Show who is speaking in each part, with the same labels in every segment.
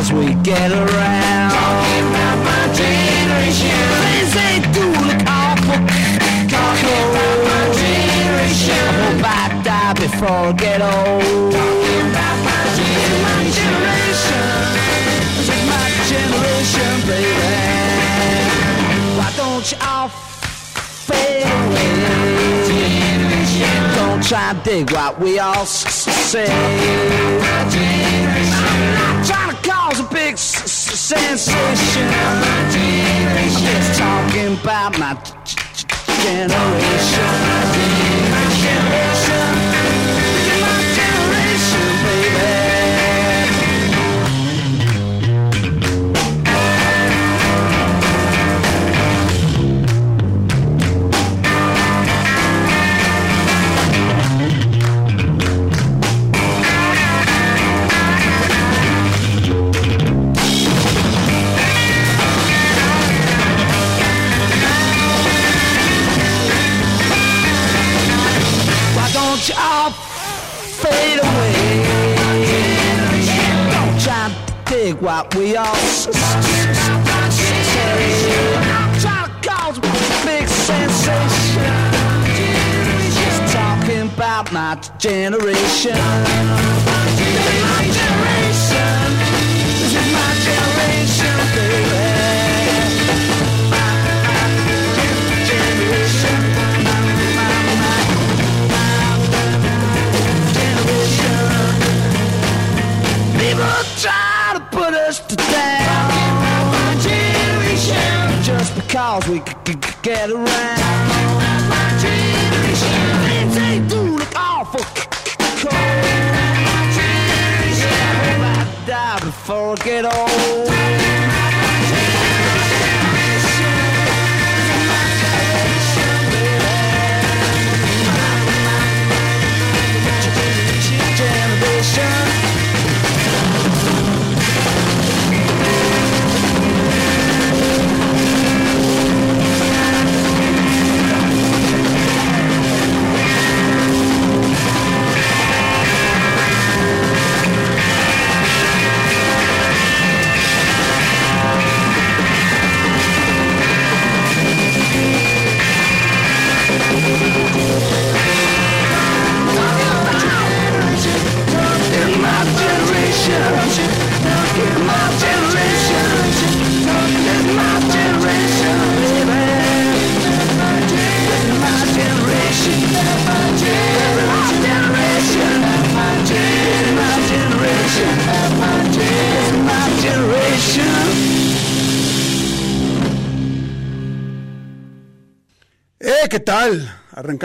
Speaker 1: Because we get around. Talking about my generation. Things they do look awful. Talking about my generation. I hope I die before I get old. Talking about my generation. This is my generation, baby. Why don't you all fade away? Don't try and dig what we all say. Trying to cause a big sensation. I'm just talking about my generation.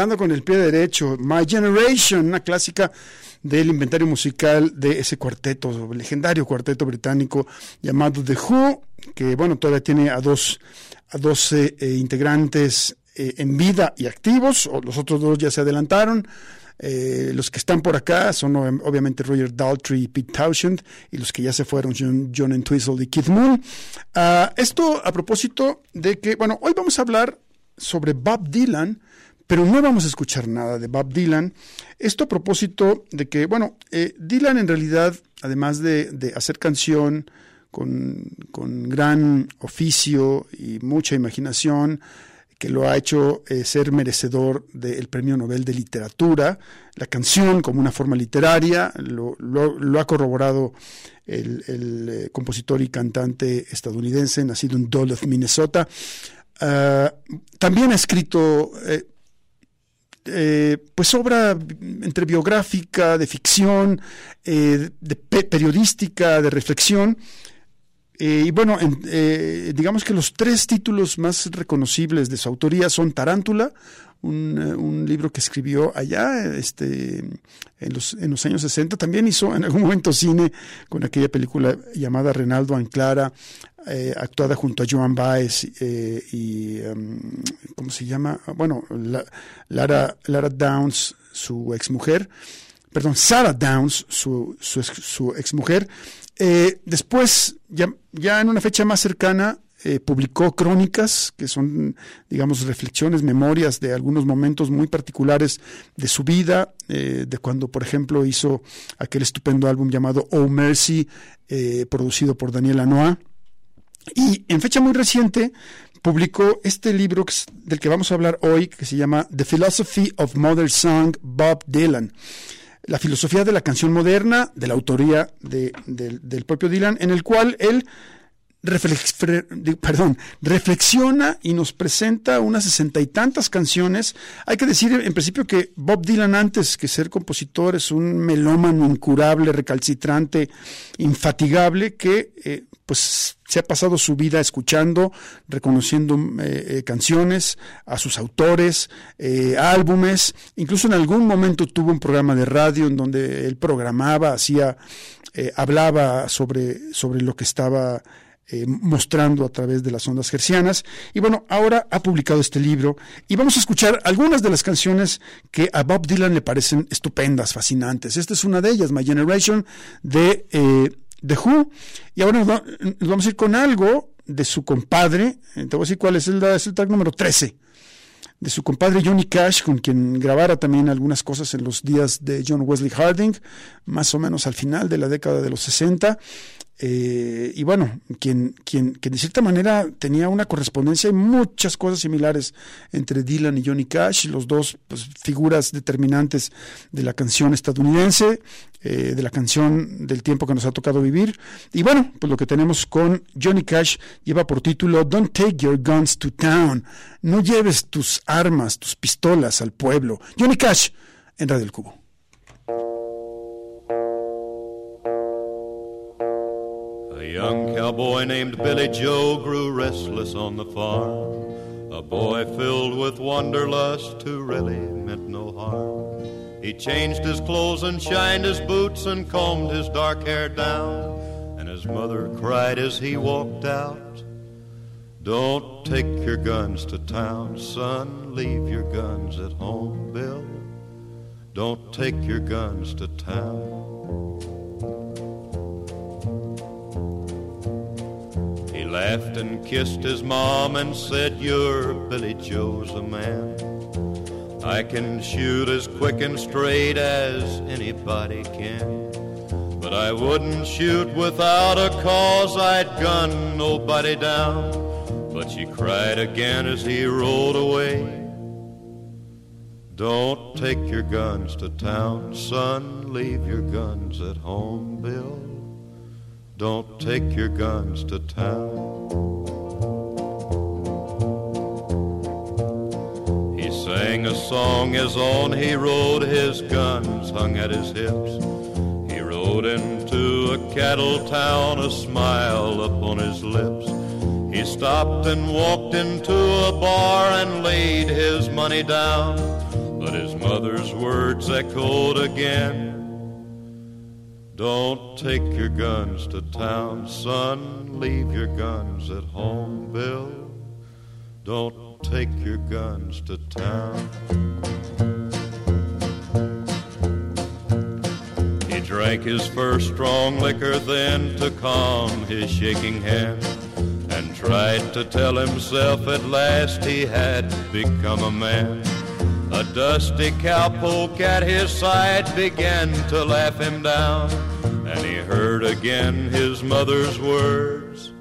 Speaker 2: Con el pie derecho, My Generation, una clásica del inventario musical de ese cuarteto, legendario cuarteto británico llamado The Who, que bueno, todavía tiene a dos, a 12 eh, integrantes eh, en vida y activos, o los otros dos ya se adelantaron. Eh, los que están por acá son obviamente Roger Daltrey y Pete Townshend, y los que ya se fueron John, John Entwistle y Keith Moon. Ah, esto a propósito de que, bueno, hoy vamos a hablar sobre Bob Dylan, pero no vamos a escuchar nada de Bob Dylan. Esto a propósito de que, bueno, eh, Dylan en realidad, además de, hacer canción con, gran oficio y mucha imaginación, que lo ha hecho eh, ser merecedor del Premio Nobel de Literatura, la canción como una forma literaria, lo, ha corroborado el, eh, compositor y cantante estadounidense, nacido en Duluth, Minnesota. Ah, también ha escrito pues obra entre biográfica, de ficción, eh, de periodística, de reflexión. Eh, y bueno, en- eh, digamos que los tres títulos más reconocibles de su autoría son Tarántula, un, eh, un libro que escribió allá este, en, los, en los años 60. También hizo en algún momento cine con aquella película llamada Renaldo Anclara, eh, actuada junto a Joan Baez eh, y, em, ¿cómo se llama? Bueno, la- Lara, Lara Downs, su exmujer perdón, Sarah Downs, su, su, su exmujer. Eh, después, ya, ya en una fecha más cercana, publicó crónicas, que son, digamos, reflexiones, memorias de algunos momentos muy particulares de su vida, de cuando, por ejemplo, hizo aquel estupendo álbum llamado Oh Mercy, producido por Daniel Lanois. Y en fecha muy reciente publicó este libro del que vamos a hablar hoy, que se llama The Philosophy of Modern Song, Bob Dylan. La filosofía de la canción moderna, de la autoría de- del- del propio Dylan, en el cual él perdón, reflexiona y nos presenta unas sesenta y tantas canciones. Hay que decir en principio que Bob Dylan antes que ser compositor es un melómano incurable, recalcitrante, infatigable, que eh, pues se ha pasado su vida escuchando, reconociendo eh, eh, canciones, a sus autores, álbumes, incluso en algún momento tuvo un programa de radio en donde él programaba, hacía, hablaba sobre, sobre lo que estaba eh, mostrando a través de las ondas gercianas. Y bueno, ahora ha publicado este libro y vamos a escuchar algunas de las canciones que a Bob Dylan le parecen estupendas, fascinantes. Esta es una de ellas, My Generation, de eh, The Who. Y ahora nos, va- nos vamos a ir con algo de su compadre. Eh, Te voy a decir cuál es el, es el número 13 de su compadre Johnny Cash, con quien grabara también algunas cosas en los días de John Wesley Harding, más o menos al final de la década de los 60. Eh, y bueno, quien, quien, que de cierta manera tenía una correspondencia y muchas cosas similares entre Dylan y Johnny Cash, los dos pues, figuras determinantes de la canción estadounidense, eh, de la canción del tiempo que nos ha tocado vivir. Y bueno, pues lo que tenemos con Johnny Cash lleva por título Don't Take Your Guns to Town. No lleves tus armas, tus pistolas al pueblo. Johnny Cash en Radio El Cubo.
Speaker 3: Young cowboy named Billy Joe grew restless on the farm. A boy filled with wanderlust who really meant no harm. He changed his clothes and shined his boots and combed his dark hair down. And his mother cried as he walked out. Don't take your guns to town, son. Leave your guns at home, Bill. Don't take your guns to town. Laughed and kissed his mom and said, You're Billy Joe's a man. I can shoot as quick and straight as anybody can. But I wouldn't shoot without a cause, I'd gun nobody down. But she cried again as he rolled away. Don't take your guns to town, son. Leave your guns at home, Bill. Don't take your guns to town. He sang a song as on he rode, his guns hung at his hips. He rode into a cattle town, a smile upon his lips. He stopped and walked into a bar and laid his money down. But his mother's words echoed again. Don't take your guns to town, son. Leave your guns at home, Bill. Don't take your guns to town. He drank his first strong liquor then to calm his shaking hand and tried to tell himself at last he had become a man. A dusty cowpoke at his side began to laugh him down, and he heard again his mother's words.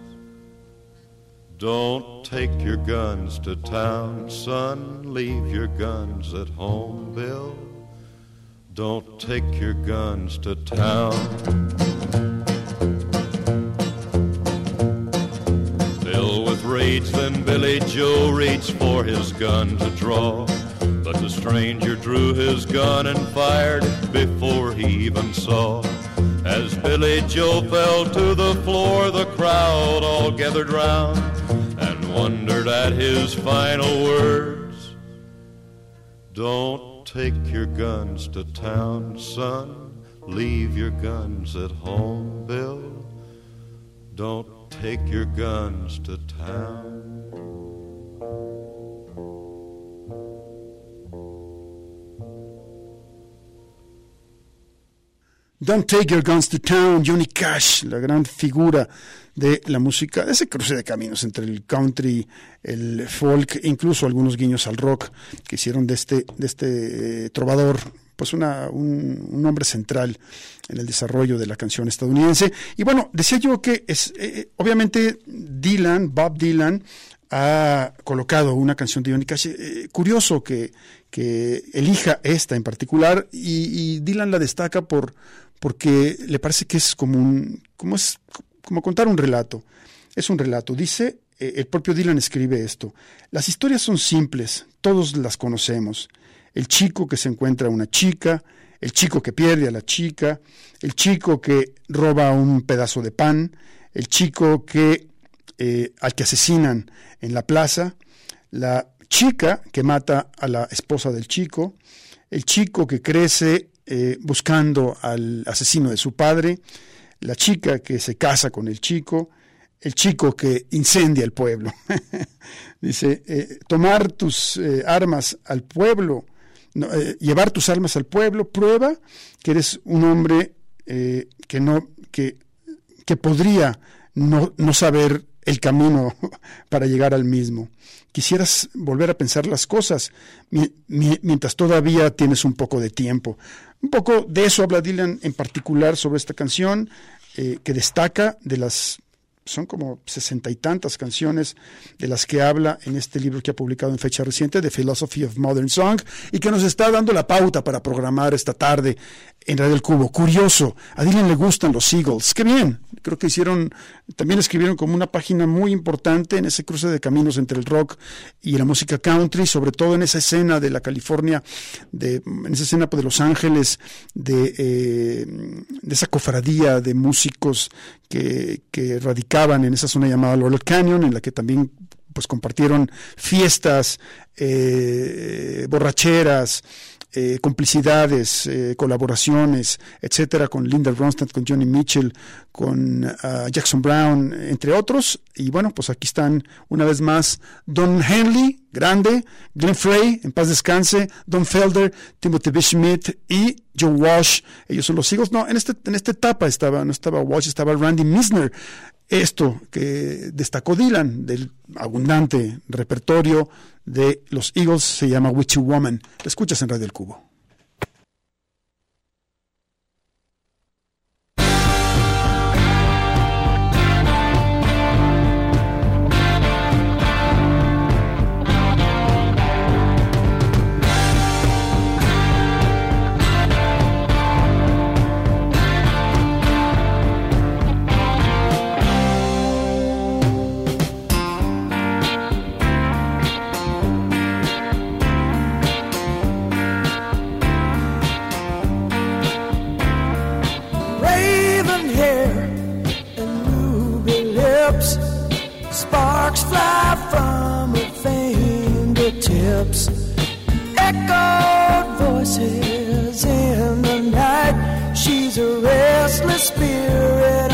Speaker 3: Don't take your guns to town, son. Leave your guns at home, Bill. Don't take your guns to town. Filled with rage, then Billy Joe reached for his gun to draw. But the stranger drew his gun and fired before he even saw. As Billy Joe fell to the floor, the crowd all gathered round and wondered at his final words. Don't take your guns to town, son. Leave your guns at home, Bill. Don't take your guns to town.
Speaker 2: Don't Take Your Guns to Town, Johnny Cash, la gran figura de la música, ese cruce de caminos entre el country, el folk, incluso algunos guiños al rock que hicieron de este, de este eh, trovador pues una, un, un, hombre central en el desarrollo de la canción estadounidense. Y bueno, decía yo que es, eh, eh obviamente Dylan, Bob Dylan, ha colocado una canción de Johnny Cash. Curioso que, que, elija esta en particular y, Dylan la destaca por, porque le parece que es como un, como es, como contar un relato. Es un relato. Dice, eh, el propio Dylan escribe esto. Las historias son simples, todos las conocemos. El chico que se encuentra a una chica, el chico que pierde a la chica, el chico que roba un pedazo de pan, el chico que eh, al que asesinan en la plaza, la chica que mata a la esposa del chico, el chico que crece eh, buscando al asesino de su padre, la chica que se casa con el chico, el chico que incendia el pueblo. Dice, eh, tomar tus eh, armas al pueblo, eh, llevar tus armas al pueblo, prueba que eres un hombre que no, que, que podría no, no saber el camino para llegar al mismo. Quisieras volver a pensar las cosas mientras todavía tienes un poco de tiempo. Un poco de eso habla Dylan en particular sobre esta canción, eh, que destaca de las son como sesenta y tantas canciones de las que habla en este libro que ha publicado en fecha reciente, The Philosophy of Modern Song, y que nos está dando la pauta para programar esta tarde en Radio El Cubo. Curioso, a Dylan le gustan los Eagles. Qué bien, creo que hicieron, también escribieron como una página muy importante en ese cruce de caminos entre el rock y la música country, sobre todo en esa escena de la California, de, en esa escena de Los Ángeles, de, eh, de esa cofradía de músicos que, que radicaban en esa zona llamada Laurel Canyon, en la que también pues compartieron fiestas, eh, borracheras, eh, complicidades, eh, colaboraciones, etcétera, con Linda Ronstadt, con Johnny Mitchell, con uh, Jackson Brown, entre otros. Y bueno, pues aquí están una vez más Don Henley, grande, Glenn Frey, en paz descanse, Don Felder, Timothy B. Schmidt y Joe Walsh. Ellos son los hijos. No, en, este, en esta etapa estaba, no estaba Walsh, estaba Randy Misner. Esto que destacó Dylan del abundante repertorio de los Eagles se llama Witchy Woman. Escuchas en Radio El Cubo.
Speaker 1: Fingertips. Echoed voices in the night. She's a restless spirit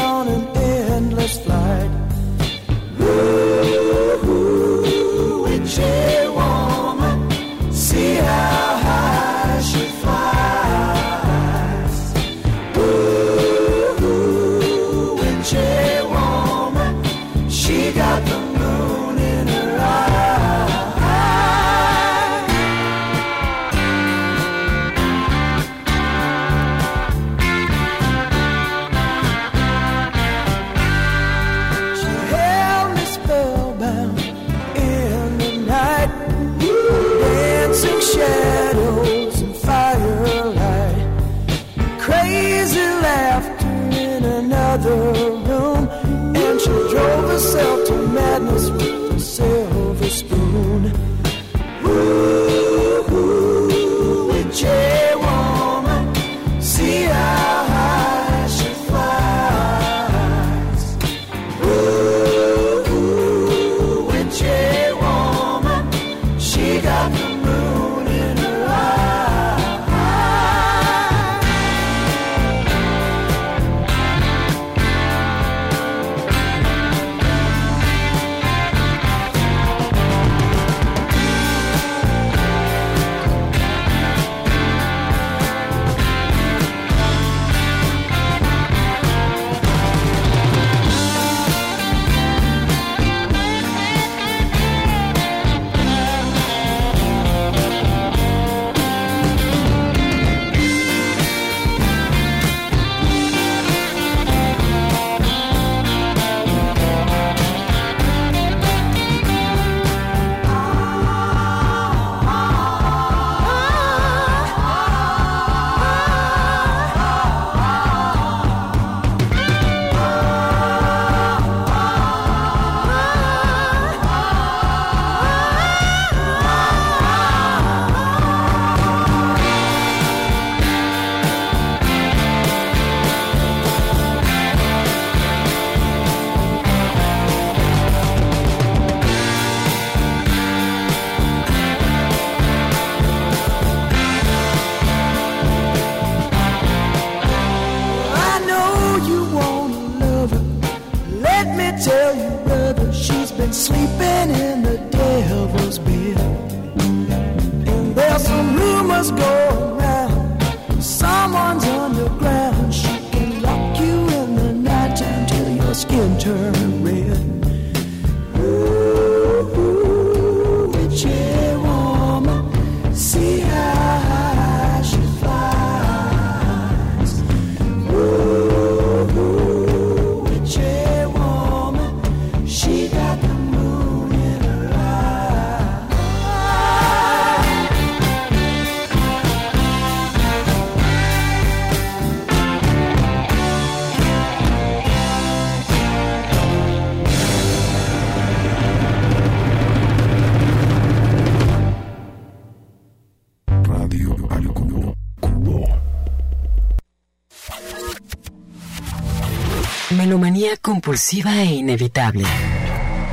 Speaker 4: Compulsiva e inevitable.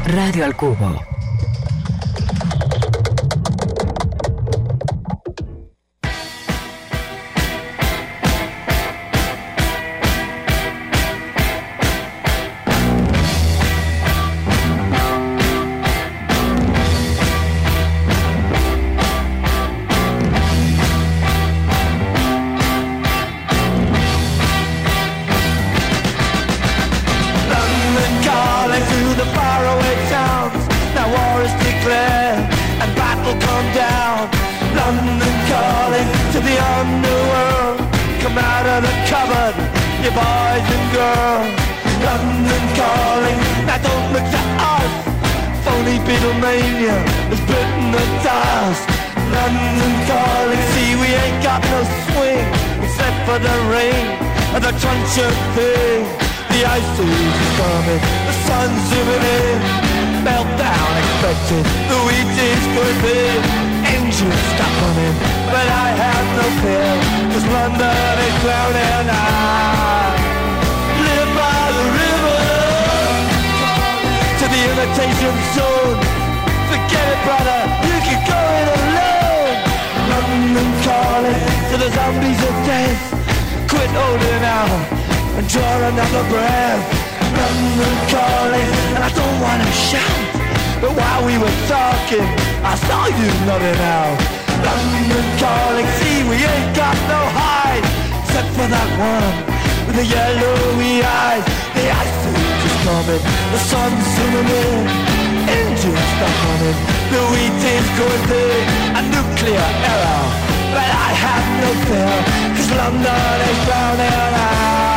Speaker 4: Radio al cubo.
Speaker 1: Except for that one with the yellowy eyes. The ice is coming, the sun's zooming in, engines stop running, the wheat is going big, a nuclear error. But I have no fear, cause London is drowning. I,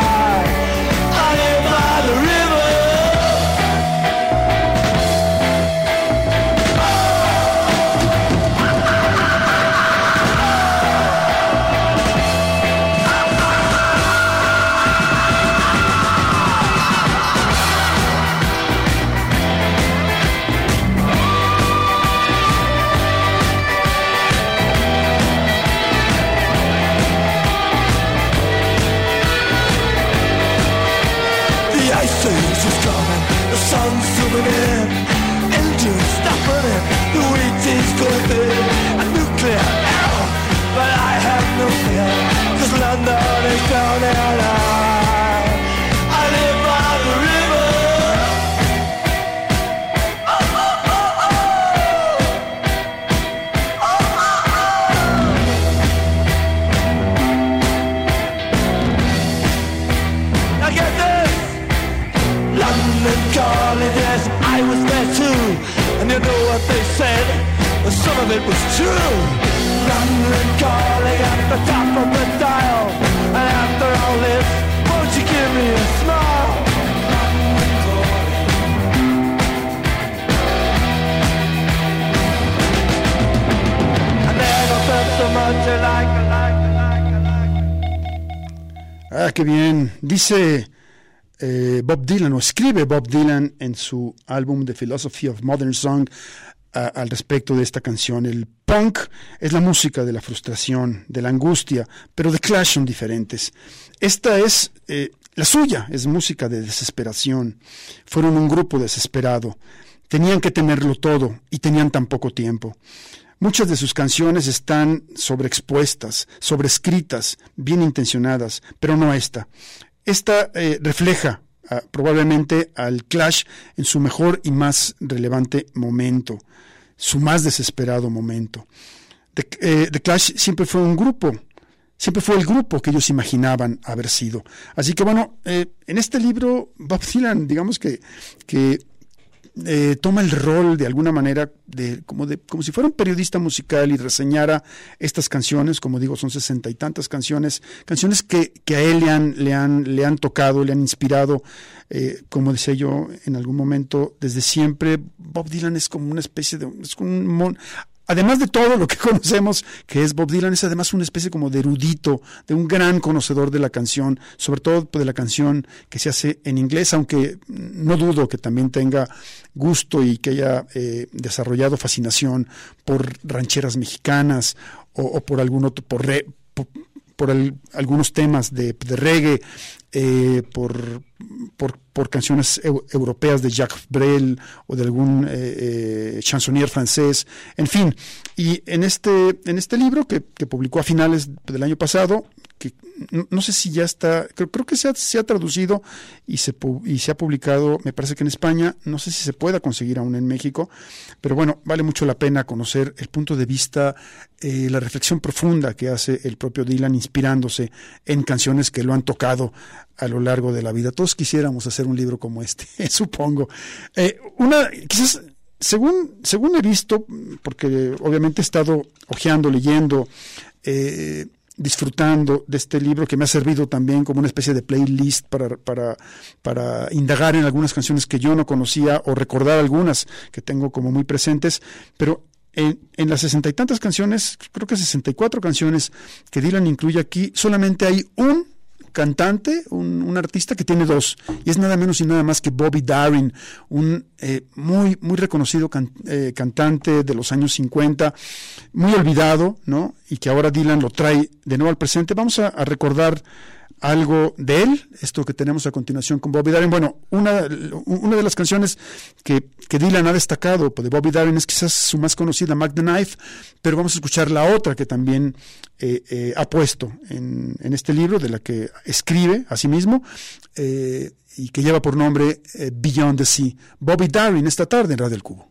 Speaker 1: nuclear but I have no fear, cause London is I, I live by the river. Oh, oh, oh. Now get this! London calling, yes, I was there too. And you know what they said? Some of it was true. London calling at the top of the dial. And after all this, won't you give me a smile?
Speaker 2: Ah, qué bien. Dice eh, Bob Dylan, o escribe Bob Dylan en su álbum The Philosophy of Modern Song al respecto de esta canción. El punk es la música de la frustración, de la angustia, pero The Clash son diferentes. Esta es eh, la suya, es música de desesperación. Fueron un grupo desesperado. Tenían que tenerlo todo y tenían tan poco tiempo. Muchas de sus canciones están sobreexpuestas, sobrescritas, bien intencionadas, pero no esta. Esta eh, refleja probablemente al Clash en su mejor y más relevante momento, su más desesperado momento. The, eh, The Clash siempre fue un grupo, siempre fue el grupo que ellos imaginaban haber sido. Así que bueno, eh, en este libro Bob Dylan, digamos que, que eh, toma el rol de alguna manera de como, de como si fuera un periodista musical y reseñara estas canciones, como digo, son sesenta y tantas canciones, canciones que, que a él le han, le han, le han tocado, le han inspirado, eh, como decía yo en algún momento, desde siempre, Bob Dylan es como una especie de, es como un mon- Además de todo lo que conocemos que es Bob Dylan, es además una especie como de erudito, de un gran conocedor de la canción, sobre todo de la canción que se hace en inglés, aunque no dudo que también tenga gusto y que haya eh, desarrollado fascinación por rancheras mexicanas o, por algún otro, por, re- por, por algunos temas de, de reggae, eh, por, por, canciones eu- europeas de Jacques Brel o de algún eh, eh, chansonnier francés, en fin. Y en este, en este libro que, publicó a finales del año pasado, que no, sé si ya está, creo, creo que se ha, traducido y se, y se ha publicado, me parece que en España, no sé si se pueda conseguir aún en México, pero bueno, vale mucho la pena conocer el punto de vista, eh, la reflexión profunda que hace el propio Dylan inspirándose en canciones que lo han tocado a lo largo de la vida. Todos quisiéramos hacer un libro como este, supongo. Eh, una, quizás según, según he visto, porque obviamente he estado hojeando, leyendo, eh, disfrutando de este libro que me ha servido también como una especie de playlist para, para, para indagar en algunas canciones que yo no conocía o recordar algunas que tengo como muy presentes, pero en, en las sesenta y tantas canciones, creo que 64 canciones que Dylan incluye aquí, solamente hay un cantante, un, un, artista que tiene dos, y es nada menos y nada más que Bobby Darin, un eh, muy, muy reconocido eh, cantante de los años 50, muy olvidado, ¿no? Y que ahora Dylan lo trae de nuevo al presente. Vamos a recordar algo de él, esto que tenemos a continuación con Bobby Darin. Bueno, una, una de las canciones que, que, Dylan ha destacado de Bobby Darin es quizás su más conocida, Mac the Knife, pero vamos a escuchar la otra que también eh, eh, ha puesto en, en, este libro, de la que escribe a sí mismo, eh, y que lleva por nombre Beyond the Sea. Bobby Darin esta tarde en Radio El Cubo.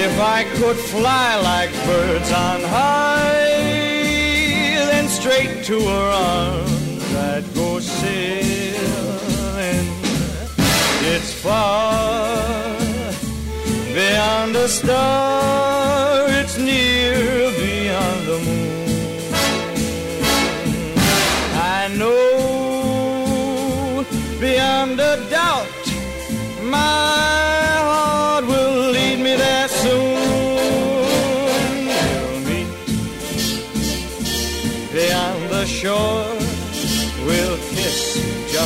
Speaker 5: If I could fly like birds on high, then straight to her arms I'd go sailing. It's far beyond a star, it's near beyond the moon.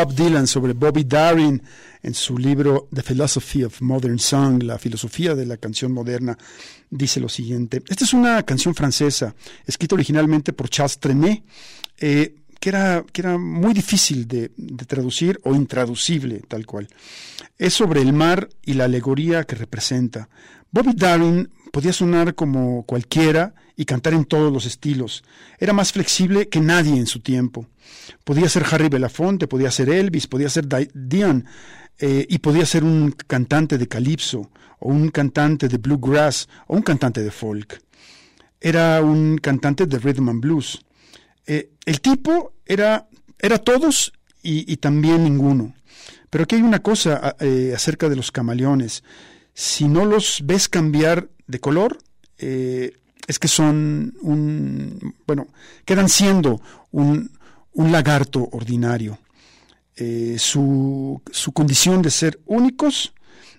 Speaker 2: Bob Dylan sobre Bobby Darin en su libro The Philosophy of Modern Song, la filosofía de la canción moderna. Dice lo siguiente. Esta es una canción francesa, escrita originalmente por Charles Trenet, eh, que, era, que era muy difícil de, traducir o intraducible, tal cual. Es sobre el mar y la alegoría que representa. Bobby Darin podía sonar como cualquiera y cantar en todos los estilos. Era más flexible que nadie en su tiempo. Podía ser Harry Belafonte, podía ser Elvis, podía ser Di- Dion, eh, y podía ser un cantante de calipso, o un cantante de bluegrass, o un cantante de folk. Era un cantante de rhythm and blues. Eh, el tipo era, era todos y, también ninguno. Pero aquí hay una cosa eh, acerca de los camaleones. Si no los ves cambiar de color, eh, es que son un, bueno, quedan siendo un, un lagarto ordinario. Su, su condición de ser únicos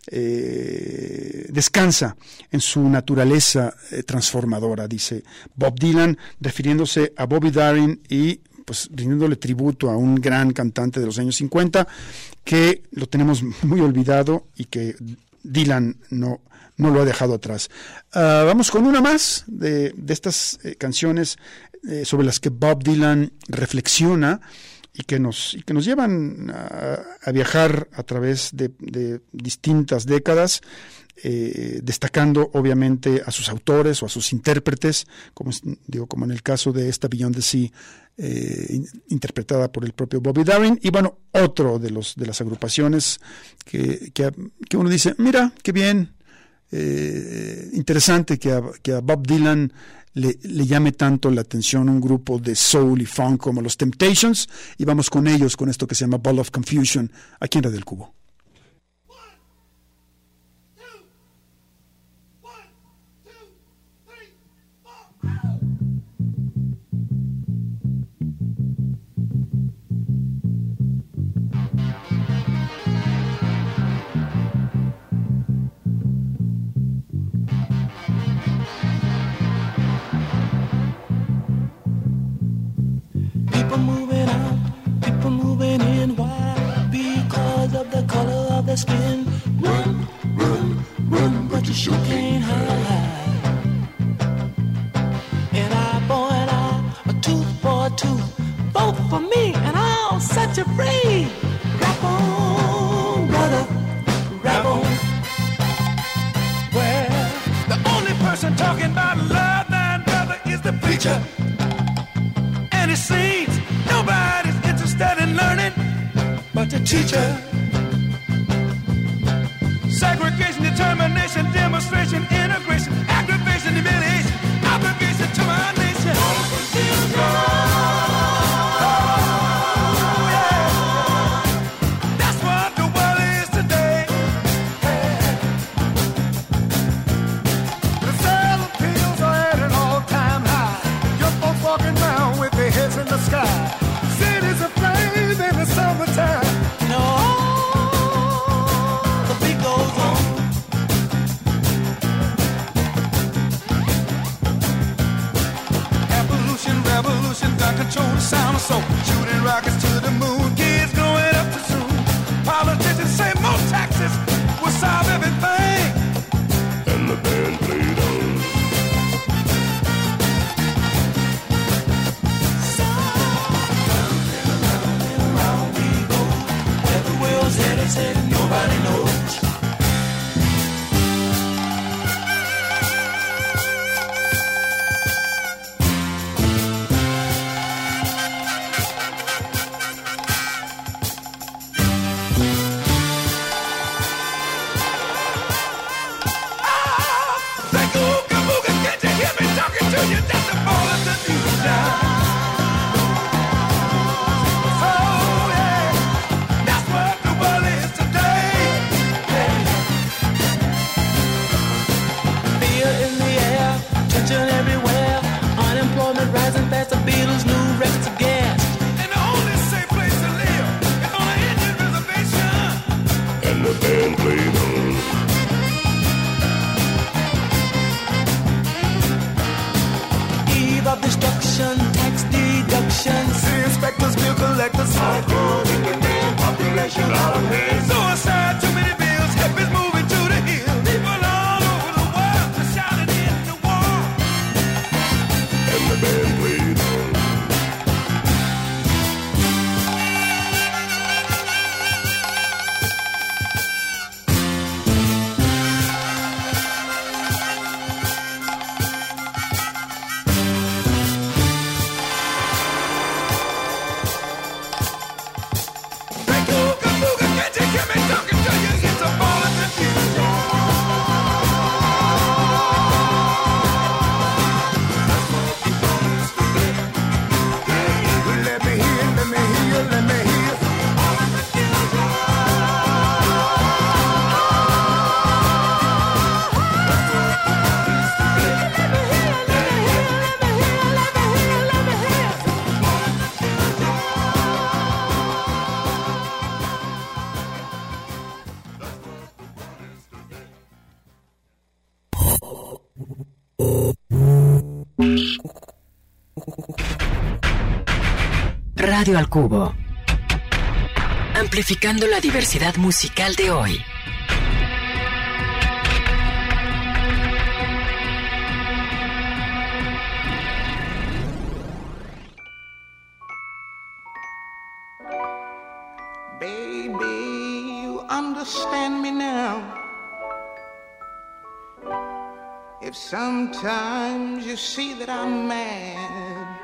Speaker 2: eh, descansa en su naturaleza eh, transformadora, dice Bob Dylan, refiriéndose a Bobby Darin y pues rindiéndole tributo a un gran cantante de los años 50 que lo tenemos muy olvidado y que Dylan no, no lo ha dejado atrás. Ah, vamos con una más de, de estas eh, canciones sobre las que Bob Dylan reflexiona y que nos, y que nos llevan a, a viajar a través de, de distintas décadas, eh, destacando obviamente a sus autores o a sus intérpretes, como, digo, como en el caso de esta Beyond the Sea, eh, in- interpretada por el propio Bobby Darin, y bueno, otro de, los, de las agrupaciones que, que, que uno dice, mira, qué bien, eh, interesante que a, que a Bob Dylan le, le llame tanto la atención un grupo de soul y funk como los Temptations y vamos con ellos con esto que se llama Ball of Confusion aquí en Radio del Cubo.
Speaker 1: Run, run, run, but you sure can't hide. An eye for an eye, tooth for a tooth. Both for me, and I'll set you free. On, brother, on.
Speaker 6: Well, the only person talking about love, brother, is the preacher. And it seems nobody's interested in learning but the teacher.
Speaker 1: frustration
Speaker 4: Radio al Cubo. Amplificando la diversidad musical de hoy.
Speaker 7: Baby, you understand me now. If sometimes you see that I'm mad,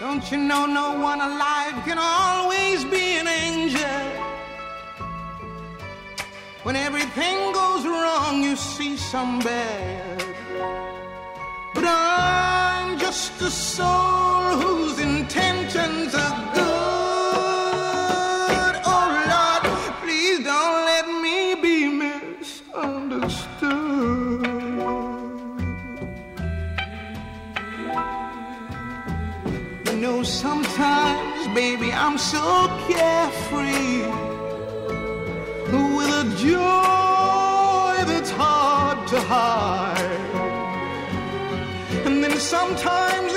Speaker 7: don't you know no one alive can always be an angel? When everything goes wrong, you see some bad. But I'm just a soul whose intentions are good. Baby, I'm so carefree with a joy that's hard to hide. And then sometimes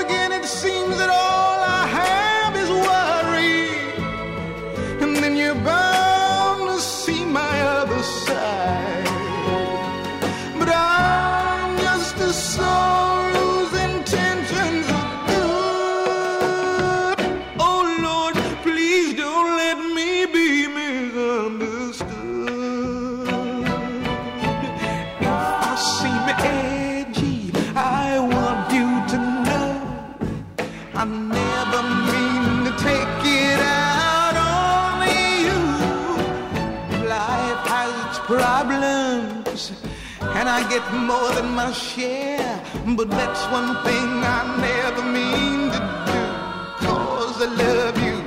Speaker 7: I get more than my share. But that's one thing I never mean to do, cause I love you.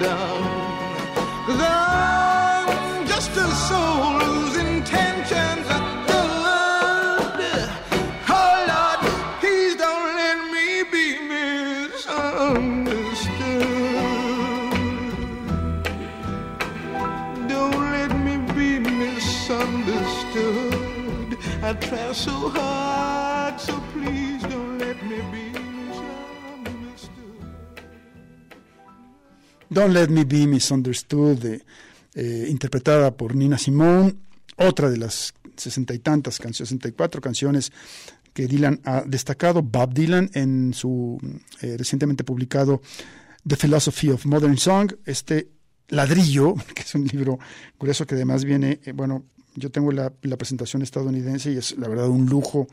Speaker 7: Done. Cause I'm just a soul whose intentions are good. Oh Lord, please don't let me be misunderstood. Don't let me be misunderstood. I try so hard, Don't Let Me Be Misunderstood,
Speaker 2: eh, interpretada por Nina Simone, otra de las sesenta y tantas canciones, 64 canciones que Dylan ha destacado, Bob Dylan en su eh, recientemente publicado The Philosophy of Modern Song, este ladrillo, que es un libro curioso que además viene, eh, bueno, yo tengo la, presentación estadounidense y es la verdad un lujo.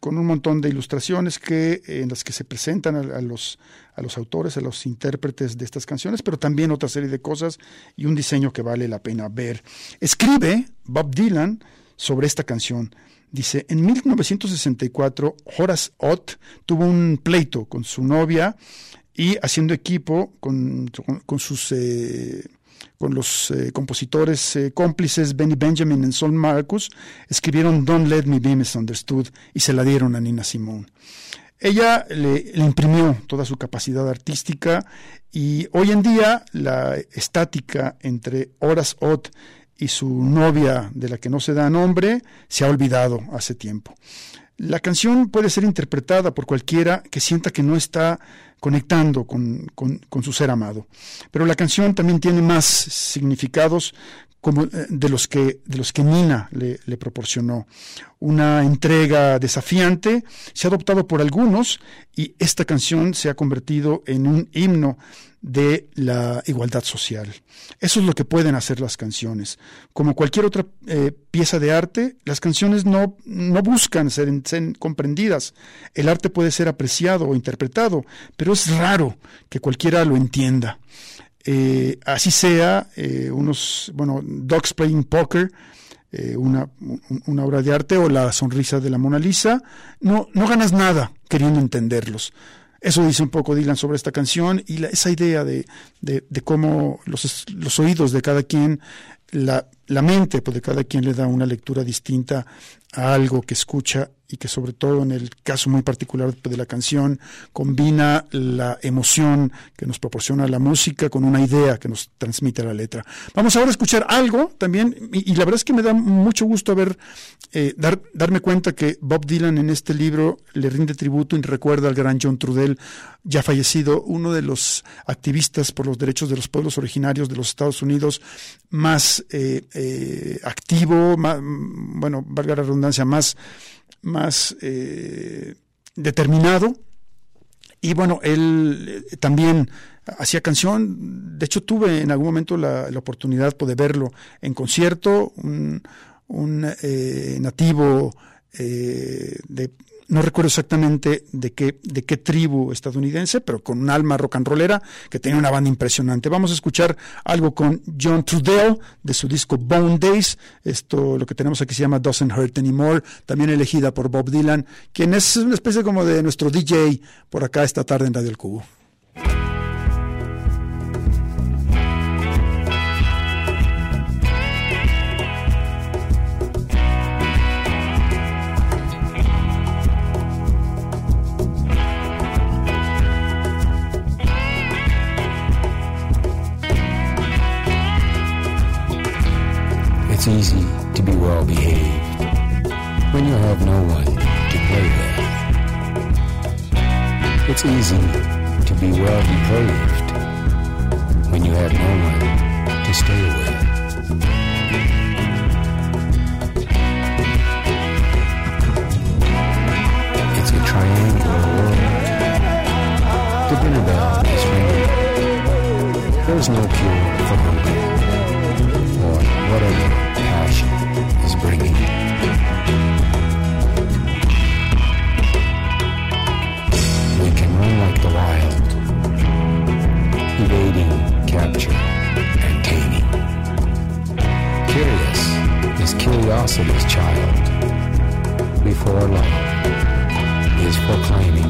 Speaker 2: Con, un montón de ilustraciones que, en las que se presentan a, los, a los autores, a los intérpretes de estas canciones, pero también otra serie de cosas y un diseño que vale la pena ver. Escribe Bob Dylan sobre esta canción. Dice, en 1964 Horace Ott tuvo un pleito con su novia y haciendo equipo con, con, con sus... Eh, con los eh, compositores eh, cómplices Benny Benjamin y Sol Marcus, escribieron Don't Let Me Be Misunderstood y se la dieron a Nina Simone. Ella le, le, imprimió toda su capacidad artística y hoy en día la estática entre Horace Ott y su novia, de la que no se da nombre, se ha olvidado hace tiempo. La canción puede ser interpretada por cualquiera que sienta que no está conectando con, con, su ser amado. Pero la canción también tiene más significados como de los que, de los que Nina le, le proporcionó. Una entrega desafiante se ha adoptado por algunos y esta canción se ha convertido en un himno de la igualdad social. Eso es lo que pueden hacer las canciones. Como cualquier otra eh, pieza de arte, las canciones no, no buscan ser, ser, comprendidas. El arte puede ser apreciado o interpretado, pero es raro que cualquiera lo entienda. Eh, así sea, eh, unos, bueno, Dogs Playing Poker, una, una, obra de arte o la sonrisa de la Mona Lisa, no, no ganas nada queriendo entenderlos. Eso dice un poco Dylan sobre esta canción y la, esa idea de, de, de cómo los, los, oídos de cada quien la la mente, pues de cada quien le da una lectura distinta a algo que escucha y que sobre todo en el caso muy particular de la canción combina la emoción que nos proporciona la música con una idea que nos transmite la letra. Vamos ahora a escuchar algo también y, la verdad es que me da mucho gusto ver, eh, dar, darme cuenta que Bob Dylan en este libro le rinde tributo y recuerda al gran John Trudell, ya fallecido, uno de los activistas por los derechos de los pueblos originarios de los Estados Unidos más eh, eh, activo, bueno, valga la redundancia, más más eh, determinado. Y bueno, él eh, también hacía canción. De hecho, tuve en algún momento la, la oportunidad de verlo en concierto. Un, un eh, nativo eh, de no recuerdo exactamente de qué, de qué tribu estadounidense, pero con un alma rock and rollera que tenía una banda impresionante. Vamos a escuchar algo con John Trudell de su disco Bone Days. Esto, lo que tenemos aquí se llama Doesn't Hurt Anymore, también elegida por Bob Dylan, quien es una especie como de nuestro DJ por acá esta tarde en Radio El Cubo.
Speaker 8: It's easy to be well behaved when you have no one to play with. It's easy to be well behaved when you have no one to stay with. It's a triangular world. The dinner bell is ringing. There's no cure blossom child. Before long, is proclaiming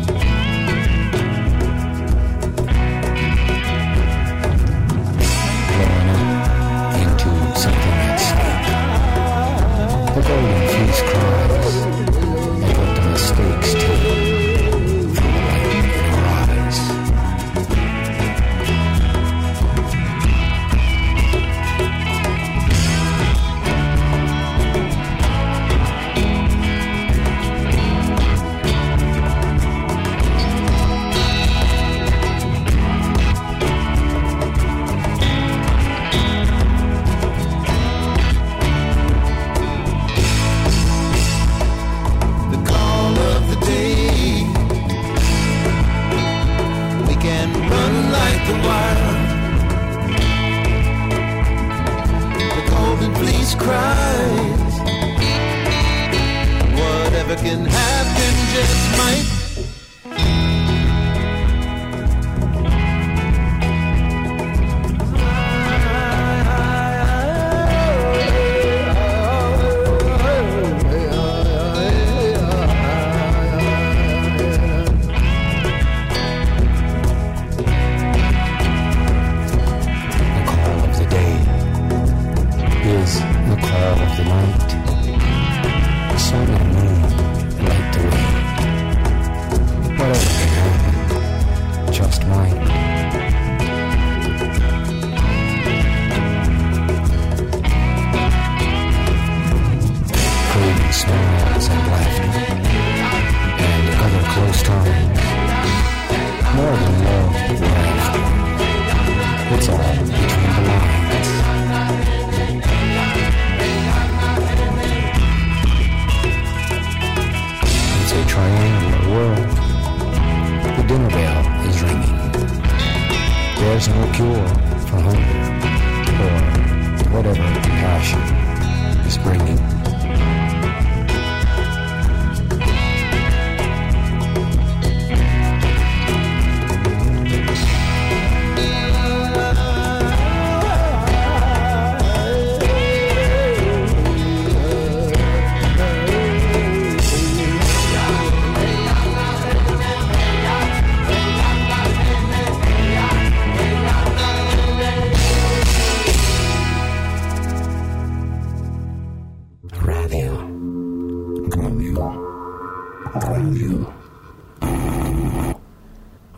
Speaker 8: Radio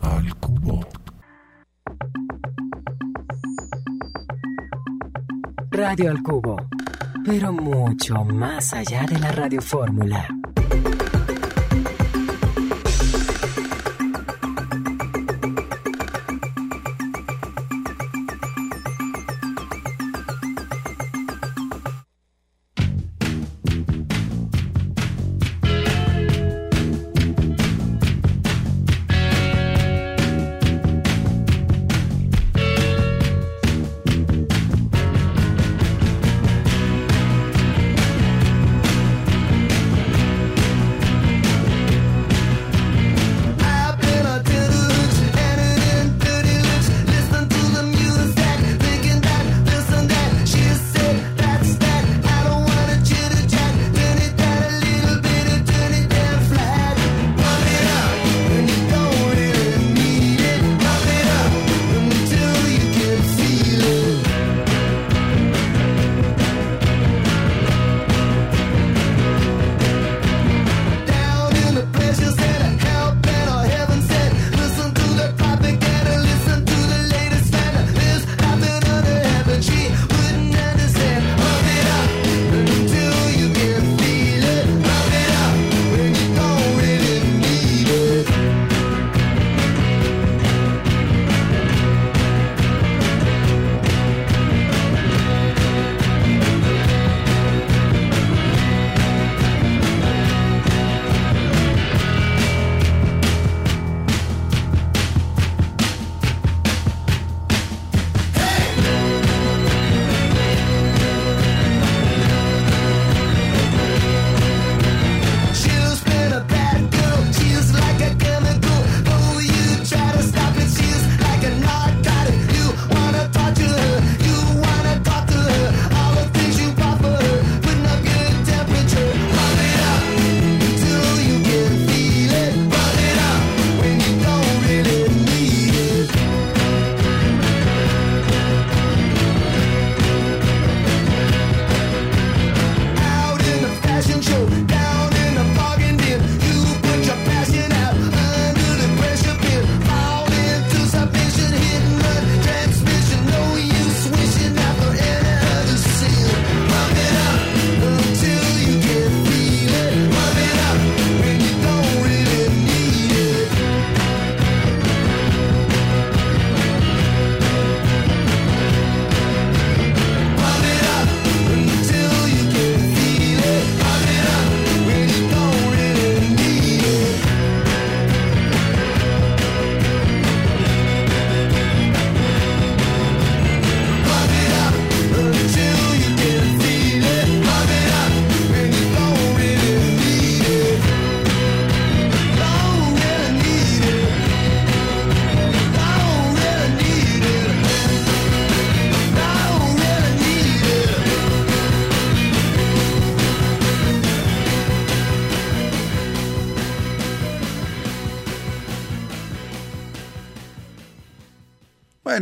Speaker 8: al cubo.
Speaker 7: Radio al cubo, pero mucho más allá de la radiofórmula.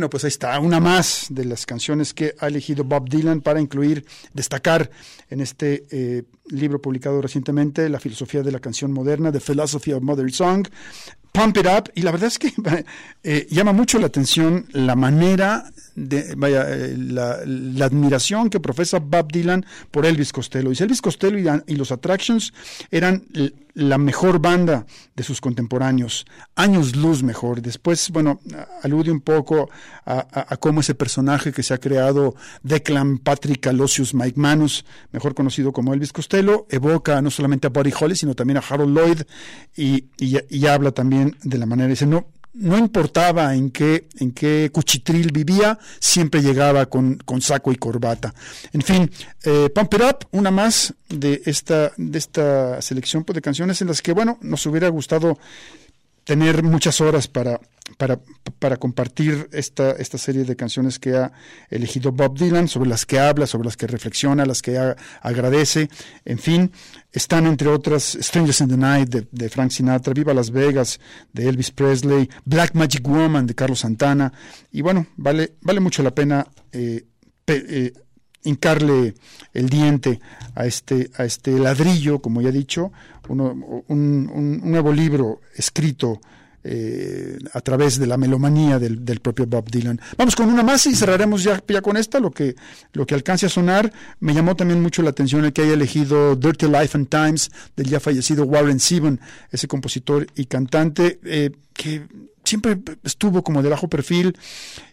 Speaker 2: Bueno, pues ahí está, una más de las canciones que ha elegido Bob Dylan para incluir, destacar en este eh, libro publicado recientemente, La filosofía de la canción moderna, The Philosophy of Modern Song. Pump It Up, y la verdad es que eh, llama mucho la atención la manera de, vaya, eh, la, admiración que profesa Bob Dylan por Elvis Costello. Dice, Elvis Costello y, y los Attractions eran la mejor banda de sus contemporáneos, años luz mejor. Después, bueno, alude un poco a, cómo ese personaje que se ha creado, Declan Patrick Alosius Mike Manus, mejor conocido como Elvis Costello, evoca no solamente a Buddy Holly, sino también a Harold Lloyd y, y, y habla también de la manera, dice, no, no importaba en qué, en qué cuchitril vivía, siempre llegaba con, con saco y corbata. En fin, eh, Up, una más de esta, de esta selección pues, de canciones en las que, bueno, nos hubiera gustado tener muchas horas para, para, para compartir esta, esta serie de canciones que ha elegido Bob Dylan, sobre las que habla, sobre las que reflexiona, las que agradece, en fin, están entre otras Strangers in the Night de, de, Frank Sinatra, Viva Las Vegas de Elvis Presley, Black Magic Woman de Carlos Santana, y bueno, vale, vale mucho la pena eh, pe, eh, hincarle el diente a este, a este ladrillo, como ya he dicho, uno, un, un, un, nuevo libro escrito eh, a través de la melomanía del, del, propio Bob Dylan. Vamos con una más y cerraremos ya, ya con esta, lo que, lo que alcance a sonar. Me llamó también mucho la atención el que haya elegido Dirty Life and Times del ya fallecido Warren Zevon, ese compositor y cantante eh, que siempre estuvo como de bajo perfil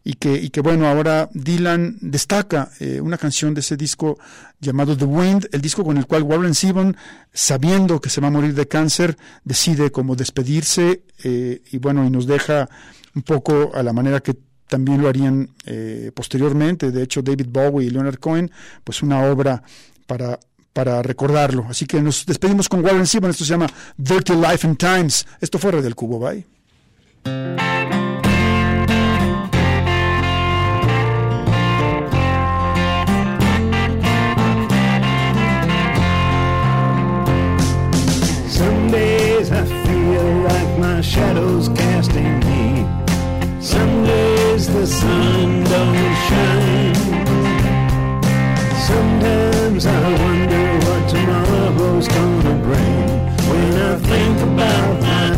Speaker 2: y que, y que bueno, ahora Dylan destaca eh, una canción de ese disco llamado The Wind, el disco con el cual Warren Zevon, sabiendo que se va a morir de cáncer, decide como despedirse eh, y bueno, y nos deja un poco a la manera que también lo harían eh, posteriormente, de hecho David Bowie y Leonard Cohen, pues una obra para para recordarlo. Así que nos despedimos con Warren Zevon, esto se llama Dirty Life and Times. Esto fuera del cubo, bye.
Speaker 9: Some days I feel like my shadow's casting me. Some days the sun don't shine. Sometimes I wonder what tomorrow's gonna bring. When I think about my